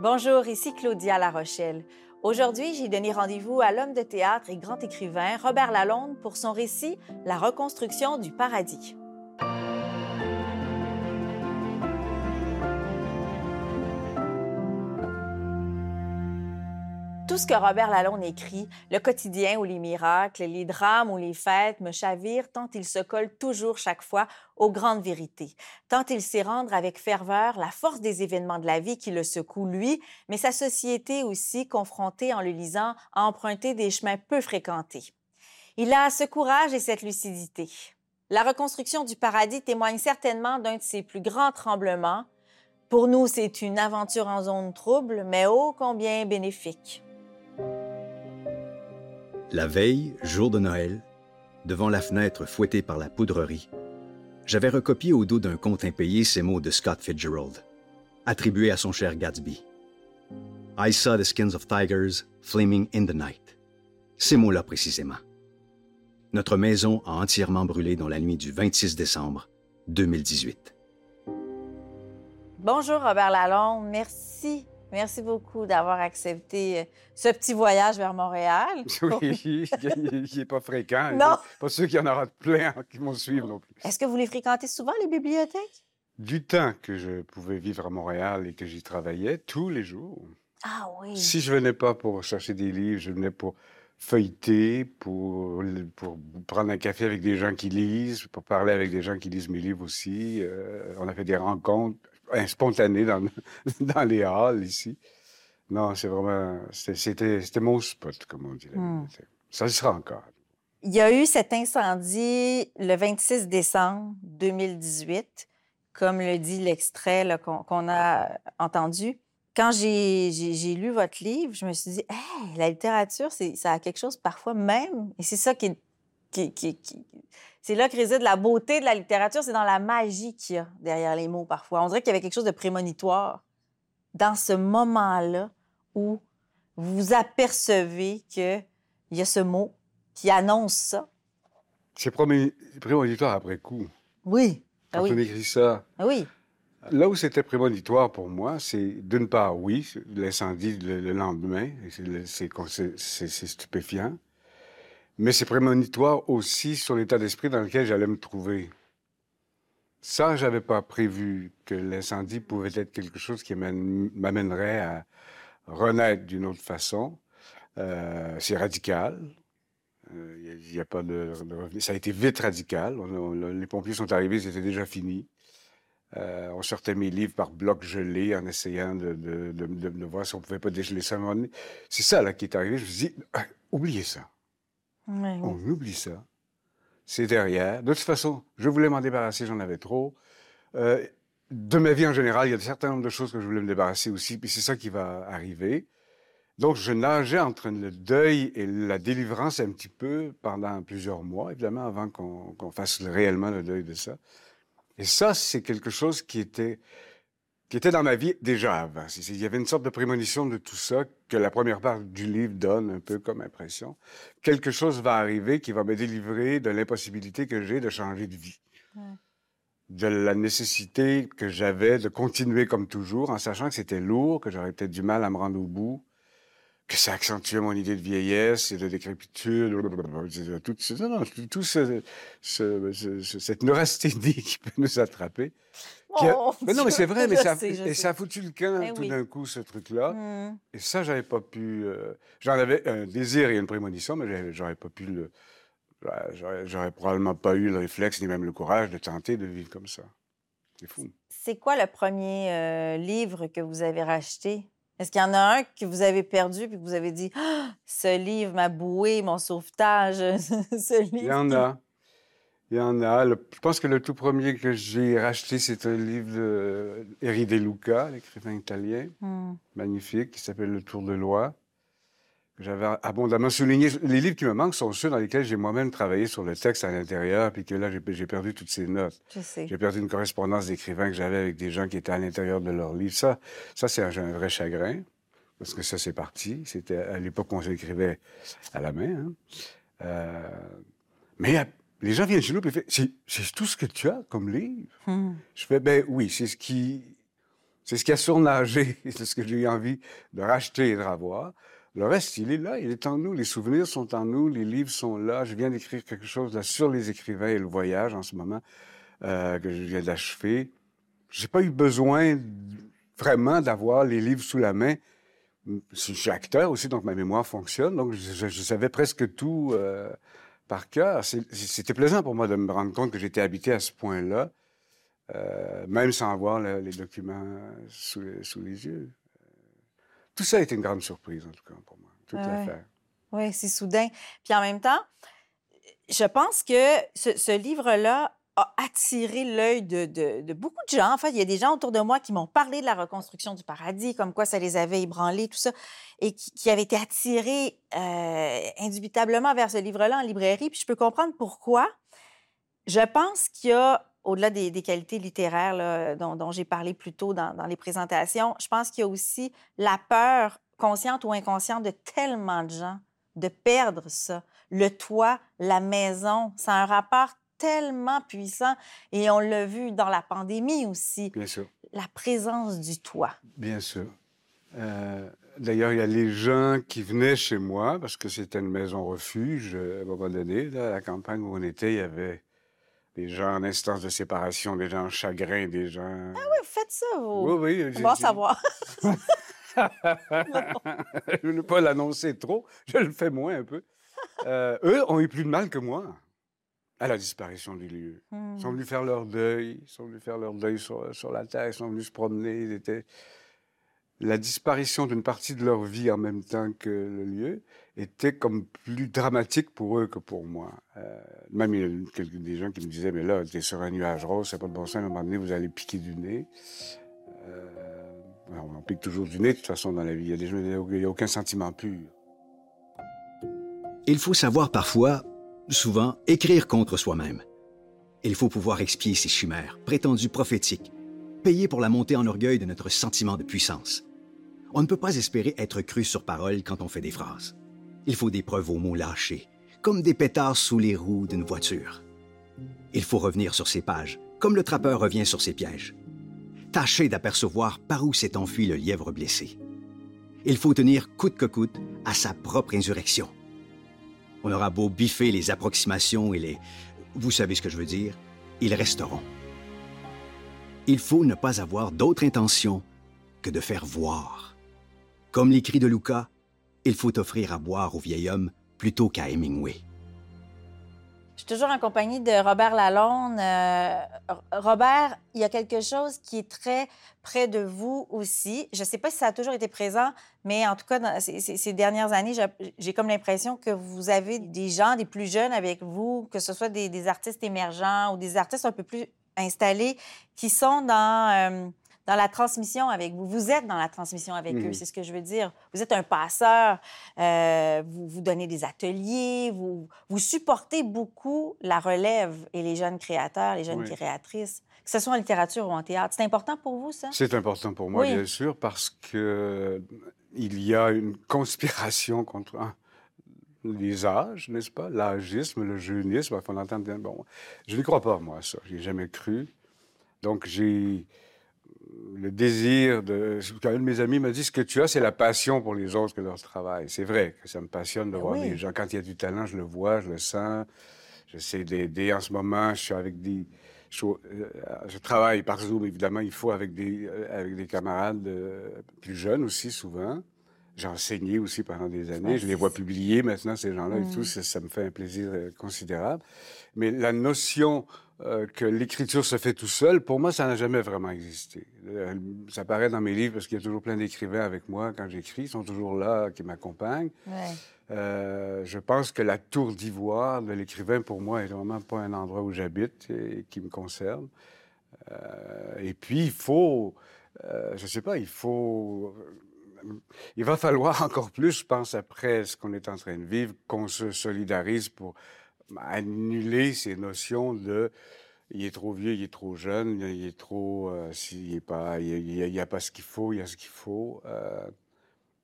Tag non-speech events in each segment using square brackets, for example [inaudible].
Bonjour, ici Claudia La Rochelle. Aujourd'hui, j'ai donné rendez-vous à l'homme de théâtre et grand écrivain Robert Lalonde pour son récit La reconstruction du paradis. Tout ce que Robert Lalonde écrit, le quotidien ou les miracles, les drames ou les fêtes, me chavirent tant il se colle toujours chaque fois aux grandes vérités, tant il sait rendre avec ferveur la force des événements de la vie qui le secouent lui, mais sa société aussi, confrontée en le lisant à emprunter des chemins peu fréquentés. Il a ce courage et cette lucidité. La reconstruction du paradis témoigne certainement d'un de ses plus grands tremblements. Pour nous, c'est une aventure en zone trouble, mais ô combien bénéfique. La veille, jour de Noël, devant la fenêtre fouettée par la poudrerie, j'avais recopié au dos d'un compte impayé ces mots de Scott Fitzgerald, attribués à son cher Gatsby. I saw the skins of tigers flaming in the night. Ces mots-là précisément. Notre maison a entièrement brûlé dans la nuit du 26 décembre 2018. Bonjour Robert Lalonde, merci Merci beaucoup d'avoir accepté euh, ce petit voyage vers Montréal. [laughs] Oui, [laughs] il n'est pas fréquent. Non. Pas sûr qu'il y en aura plein [laughs] qui vont suivre non plus. Est-ce que vous les fréquentez souvent, les bibliothèques? Du temps que je pouvais vivre à Montréal et que j'y travaillais, tous les jours. Ah oui. Si je venais pas pour chercher des livres, je venais pour feuilleter, pour, pour prendre un café avec des gens qui lisent, pour parler avec des gens qui lisent mes livres aussi. Euh, on a fait des rencontres spontanées dans, [laughs] dans les halls ici. Non, c'est vraiment... C'était mon spot, comme on dirait. Hmm. Ça sera encore. Il y a eu cet incendie le 26 décembre 2018, comme le dit l'extrait qu'on a entendu. Quand j'ai lu votre livre, je me suis dit, hey, la littérature, ça a quelque chose parfois même, et c'est ça qui, qui, qui, c'est là que réside la beauté de la littérature, c'est dans la magie qu'il y a derrière les mots parfois. On dirait qu'il y avait quelque chose de prémonitoire dans ce moment-là où vous apercevez qu'il y a ce mot qui annonce ça. C'est prémonitoire après coup. Oui. Quand Ah oui. on écrit ça. Ah oui. Là où c'était prémonitoire pour moi, c'est d'une part, oui, l'incendie le, le lendemain, c'est stupéfiant, mais c'est prémonitoire aussi sur l'état d'esprit dans lequel j'allais me trouver. Ça, j'avais pas prévu que l'incendie pouvait être quelque chose qui m'amène- m'amènerait à renaître d'une autre façon. Euh, c'est radical. Euh, n'y a, pas de, de. Ça a été vite radical. Les pompiers sont arrivés, c'était déjà fini. Euh, on sortait mes livres par blocs gelés en essayant de, voir si on pouvait pas dégeler ça. C'est ça là, qui est arrivé. Je me suis dit, Ah, oubliez ça. On oublie ça. C'est derrière. De toute façon, je voulais m'en débarrasser, j'en avais trop. Euh, de ma vie en général, il y a un certain nombre de choses que je voulais me débarrasser aussi, puis c'est ça qui va arriver. Donc, je nageais entre le deuil et la délivrance un petit peu pendant plusieurs mois, évidemment, avant qu'on fasse réellement le deuil de ça. Et ça, c'est quelque chose qui était, qui était dans ma vie déjà avant. Il y avait une sorte de prémonition de tout ça que la première part du livre donne un peu comme impression. Quelque chose va arriver qui va me délivrer de l'impossibilité que j'ai de changer de vie. Ouais. De la nécessité que j'avais de continuer comme toujours, en sachant que c'était lourd, que j'aurais peut-être du mal à me rendre au bout, que ça accentuait mon idée de vieillesse et de décrépitude, tout, ce- non, non, tout- ce- ce- ce- cette neurasthénie [laughs] qui peut nous attraper. Oh, mais non, mais c'est vrai, [laughs] mais ça, sais, je et sais. ça a foutu le camp Eh tout oui. d'un coup, ce truc-là. Hmm. Et ça, j'avais pas pu. euh, J'en avais un désir et une prémonition, mais j'aurais pas pu le. J'aurais j'aurais probablement pas eu le réflexe ni même le courage de tenter de vivre comme ça. C'est fou. C'est quoi le premier euh, livre que vous avez racheté? Est-ce qu'il y en a un que vous avez perdu puis que vous avez dit Ah, ce livre m'a boué mon sauvetage, [laughs] ce livre. Il y en a. Il y en a. Le- je pense que le tout premier que j'ai racheté, c'est un livre de Eri De Luca, l'écrivain italien, Hmm. magnifique, qui s'appelle Le Tour de Loi, que j'avais abondamment souligné. Les livres qui me manquent sont ceux dans lesquels j'ai moi-même travaillé sur le texte à l'intérieur, puis que là, j'ai perdu toutes ces notes. J'ai perdu une correspondance d'écrivains que j'avais avec des gens qui étaient à l'intérieur de leur livre. Ça, ça c'est un, un vrai chagrin, parce que ça, c'est parti. C'était à l'époque où on s'écrivait à la main. hein. Euh, mais les gens viennent chez nous et font C'est c'est tout ce que tu as comme livre? Hmm. Je fais Ben oui, c'est ce qui. C'est ce qui a surnagé, [laughs] c'est ce que j'ai eu envie de racheter et de revoir. Le reste, il est là, il est en nous. Les souvenirs sont en nous, les livres sont là. Je viens d'écrire quelque chose là sur les écrivains et le voyage en ce moment euh, que je viens d'achever. J'ai pas eu besoin vraiment d'avoir les livres sous la main. Je suis acteur aussi, donc ma mémoire fonctionne. Donc je, savais presque tout euh, par cœur. C'était plaisant pour moi de me rendre compte que j'étais habité à ce point-là, euh, même sans avoir les documents sous, sous les yeux. Tout ça a été une grande surprise, en tout cas, pour moi, toute l'affaire. Oui, c'est soudain. Puis en même temps, je pense que ce, livre-là a attiré l'œil de, beaucoup de gens. En fait, il y a des gens autour de moi qui m'ont parlé de la reconstruction du paradis, comme quoi ça les avait ébranlés, tout ça, et qui, avaient été attirés euh, indubitablement vers ce livre-là en librairie. Puis je peux comprendre pourquoi. Je pense qu'il y a au-delà des, qualités littéraires dont, j'ai parlé plus tôt dans, les présentations, je pense qu'il y a aussi la peur, consciente ou inconsciente, de tellement de gens de perdre ça. Le toit, la maison, c'est un rapport tellement puissant. Et on l'a vu dans la pandémie aussi. Bien sûr. La présence du toit. Bien sûr. Euh, d'ailleurs, il y a les gens qui venaient chez moi parce que c'était une maison refuge à un moment donné. à la campagne où on était, il y avait des gens en instance de séparation, des gens en chagrin, des gens. Ah oui, vous faites ça, vous? Oui, oui. On va savoir. [laughs] je ne veux pas l'annoncer trop, je le fais moins un peu. Euh, eux ont eu plus de mal que moi à la disparition du lieu. Ils sont hmm. venus faire leur deuil, ils sont venus faire leur deuil sur, sur la terre, ils sont venus se promener, ils étaient la disparition d'une partie de leur vie en même temps que le lieu était comme plus dramatique pour eux que pour moi. Euh, même il y a des gens qui me disaient, mais là, tu es sur un nuage rose, c'est pas de bon sens, à un moment donné, vous allez piquer du nez. Euh, on pique toujours du nez, de toute façon, dans la vie. Il y a des gens, il n'y a aucun sentiment pur. Il faut savoir parfois, souvent, écrire contre soi-même. Il faut pouvoir expier ses chimères, prétendues prophétiques, payer pour la montée en orgueil de notre sentiment de puissance. On ne peut pas espérer être cru sur parole quand on fait des phrases. Il faut des preuves aux mots lâchés, comme des pétards sous les roues d'une voiture. Il faut revenir sur ses pages, comme le trappeur revient sur ses pièges. Tâcher d'apercevoir par où s'est enfui le lièvre blessé. Il faut tenir coûte que coûte à sa propre insurrection. On aura beau biffer les approximations et les... Vous savez ce que je veux dire, ils resteront. Il faut ne pas avoir d'autre intention que de faire voir. Comme l'écrit de Luca, il faut offrir à boire au vieil homme plutôt qu'à Hemingway. Je suis toujours en compagnie de Robert Lalonde. Euh, Robert, il y a quelque chose qui est très près de vous aussi. Je ne sais pas si ça a toujours été présent, mais en tout cas, ces, dernières années, j'ai comme l'impression que vous avez des gens, des plus jeunes avec vous, que ce soit des, artistes émergents ou des artistes un peu plus installés, qui sont dans... Euh, dans la transmission avec vous. Vous êtes dans la transmission avec eux, mhm. c'est ce que je veux dire. Vous êtes un passeur, euh, vous, vous donnez des ateliers, vous, vous supportez beaucoup la relève et les jeunes créateurs, les jeunes créatrices, que ce soit en littérature ou en théâtre. C'est important pour vous, ça? C'est important pour moi, bien sûr, parce que il y a une conspiration contre les âges, n'est-ce pas? L'âgisme, le jeunisme, il faut l'entendre. Bon, je ne crois pas, moi, ça. Je n'ai jamais cru. Donc, j'ai le désir de. Quand un de mes amis m'a dit ce que tu as, c'est la passion pour les autres que leur travail. C'est vrai que ça me passionne de ben voir les gens. Quand il y a du talent, je le vois, je le sens. J'essaie d'aider en ce moment. Je suis avec des. Je, euh, travaille par Zoom, évidemment, il faut avec des, euh, avec des camarades euh, plus jeunes aussi, souvent. J'ai enseigné aussi pendant des années. Je les vois publier maintenant, ces gens-là et tout. Mm. Ça, ça, me fait un plaisir considérable. Mais la notion euh, que l'écriture se fait tout seul, pour moi, ça n'a jamais vraiment existé. Euh, ça paraît dans mes livres parce qu'il y a toujours plein d'écrivains avec moi quand j'écris, ils sont toujours là, qui m'accompagnent. Euh, je pense que la tour d'ivoire de l'écrivain, pour moi, est vraiment pas un endroit où j'habite et qui me concerne. et puis, il faut, je sais pas, il faut il va falloir [laughs] encore plus, je pense, après ce qu'on est en train de vivre, qu'on se solidarise pour annuler ces notions de il est trop vieux, il est trop jeune, il est trop, euh, s'il est pas, il n'y a, pas ce qu'il faut, il y a ce qu'il faut. Euh.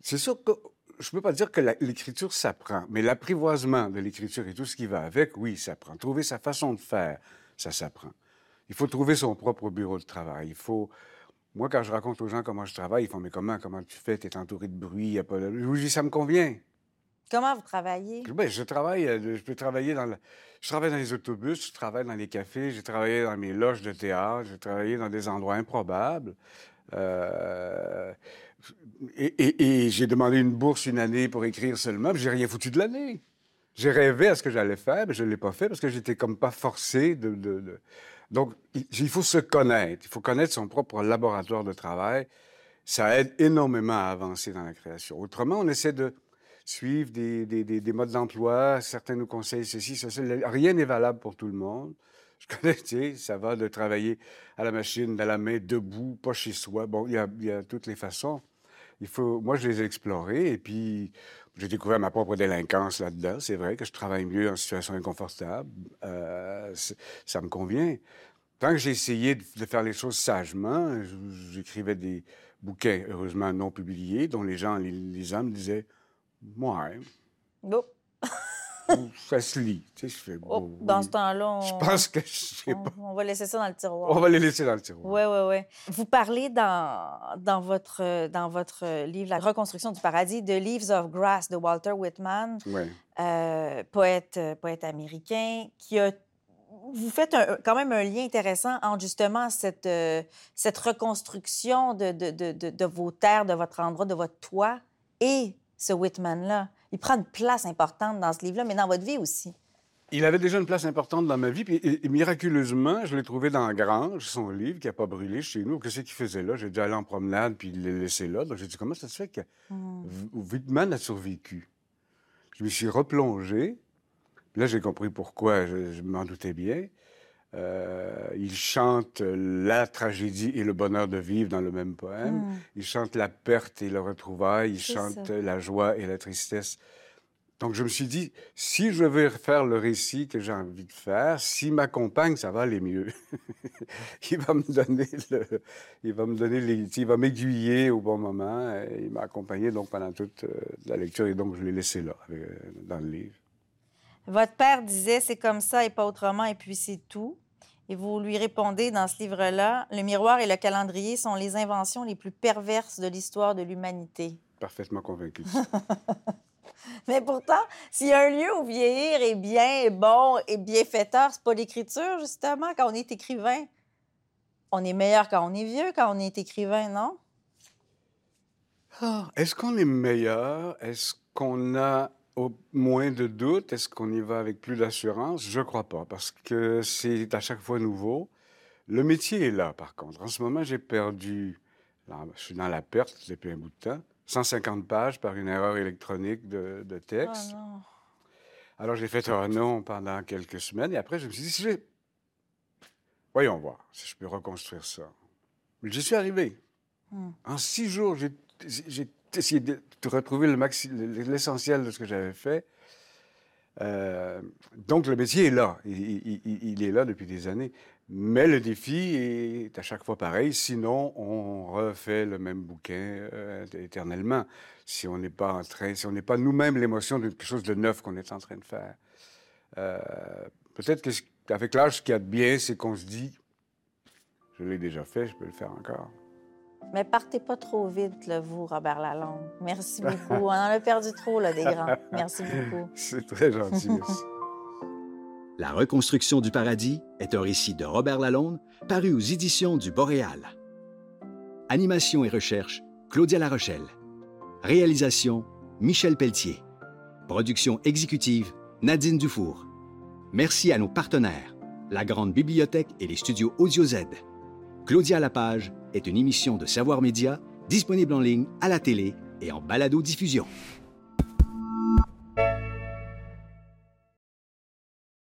c'est sûr que je ne peux pas dire que l'écriture s'apprend, mais l'apprivoisement de l'écriture et tout ce qui va avec, oui, ça s'apprend. Trouver sa façon de faire, ça s'apprend. Il faut trouver son propre bureau de travail. Il faut Moi, quand je raconte aux gens comment je travaille, ils font Mais comment, comment tu fais? Tu es entouré de bruit, il y a pas. Je dis Ça me convient. Comment vous travaillez? Ben, je travaille, euh, je peux travailler dans je travaille dans les autobus, je travaille dans les cafés, j'ai travaillé dans mes loges de théâtre, j'ai travaillé dans des endroits improbables. Euh, et j'ai demandé une bourse une année pour écrire seulement, j'ai rien foutu de l'année. J'ai rêvé à ce que j'allais faire, mais je ne l'ai pas fait parce que j'étais comme pas forcé de, Donc, il faut se connaître. Il faut connaître son propre laboratoire de travail. Ça aide énormément à avancer dans la création. Autrement, on essaie de suivre des, des- des- des modes d'emploi. Certains nous conseillent ceci, ceci. Rien n'est valable pour tout le monde. [laughs] Je connais, tu sais, ça va de travailler à la machine, à la main, debout, pas chez soi. Bon, il y a, toutes les façons. Il faut, moi, je les ai explorés et puis j'ai découvert ma propre délinquance là-dedans. C'est vrai que je travaille mieux en situation inconfortable. Euh, ça me convient. Tant que j'ai essayé de, faire les choses sagement, j'écrivais des bouquins, heureusement non publiés, dont les gens, les me disaient Ouais, Oh, [laughs] ça se lit. Tu sais, je fais, oh, dans ce temps-là, on... Je pense que je sais on- pas. on va laisser ça dans le tiroir. On va les laisser dans le tiroir. Oui, oui, oui. Vous parlez dans, dans, votre, dans votre livre La reconstruction du paradis de Leaves of Grass de Walter Whitman, Ouais. euh, poète, euh, poète américain, qui a. Vous faites un- quand même un lien intéressant entre justement cette, euh, cette reconstruction de, de, de- de vos terres, de votre endroit, de votre toit et ce Whitman-là. Il prend une place importante dans ce livre-là, mais dans votre vie aussi. Il avait déjà une place importante dans ma vie, puis et- et miraculeusement, je l'ai trouvé dans la grange, son livre, qui n'a pas brûlé chez nous. Qu'est-ce qu'il faisait là? J'ai dû aller en promenade, puis il l'a laissé là. Donc j'ai dit, comment ça se fait que V- Whitman a survécu? Je me suis replongé. Puis là, j'ai compris pourquoi, je, je m'en doutais bien. Euh, il chante la tragédie et le bonheur de vivre dans le même poème. Mm. Il chante la perte et le retrouvaille. Il chante ça. la joie et la tristesse. Donc, je me suis dit, si je veux faire le récit que j'ai envie de faire, s'il m'accompagne, ça va aller mieux. [laughs] il va me donner le, il va me donner les, il va m'aiguiller au bon moment. Et il m'a accompagné donc pendant toute euh, la lecture et donc je l'ai laissé là, euh, dans le livre. Votre père disait c'est comme ça et pas autrement, et puis c'est tout. Et vous lui répondez dans ce livre-là le miroir et le calendrier sont les inventions les plus perverses de l'histoire de l'humanité. Parfaitement convaincu. [laughs] Mais pourtant, s'il y a un lieu où vieillir est bien, est bon et bienfaiteur, c'est pas l'écriture, justement, quand on est écrivain. On est meilleur quand on est vieux, quand on est écrivain, non? Ah, Est-ce qu'on est meilleur? Est-ce qu'on a au moins de doutes? Est-ce qu'on y va avec plus d'assurance? Je crois pas, parce que c'est à chaque fois nouveau. Le métier est là, par contre. En ce moment, j'ai perdu, là, je suis dans la perte depuis un bout de temps, 150 pages par une erreur électronique de, de Oh texte. non. Alors, j'ai fait un non pendant quelques semaines, et après, je me suis dit, si. Voyons voir si je peux reconstruire ça. J'y suis arrivé. Hmm. En six jours, j'ai essayé de de retrouver l'essentiel de ce que j'avais fait. Euh, donc, le métier est là. Il, est là depuis des années. Mais le défi est à chaque fois pareil. Sinon, on refait le même bouquin euh, éternellement. Si on n'est pas en train, si on n'est pas nous-mêmes l'émotion de quelque chose de neuf qu'on est en train de faire. Euh, Peut-être qu'avec l'âge, ce qu'il y a de bien, c'est qu'on se dit, je l'ai déjà fait, je peux le faire encore. Mais partez pas trop vite, là, vous, Robert Lalonde. Merci beaucoup. On en a perdu trop, là, des grands. Merci beaucoup. [laughs] C'est très gentil, merci. La reconstruction du paradis est un récit de Robert Lalonde paru aux éditions du Boréal. Animation et recherche, Claudia Larochelle. Réalisation, Michel Pelletier. Production exécutive, Nadine Dufour. Merci à nos partenaires, la Grande Bibliothèque et les studios Audio Z. Claudia Lapage est une émission de Savoir Média disponible en ligne, à la télé et en balado-diffusion.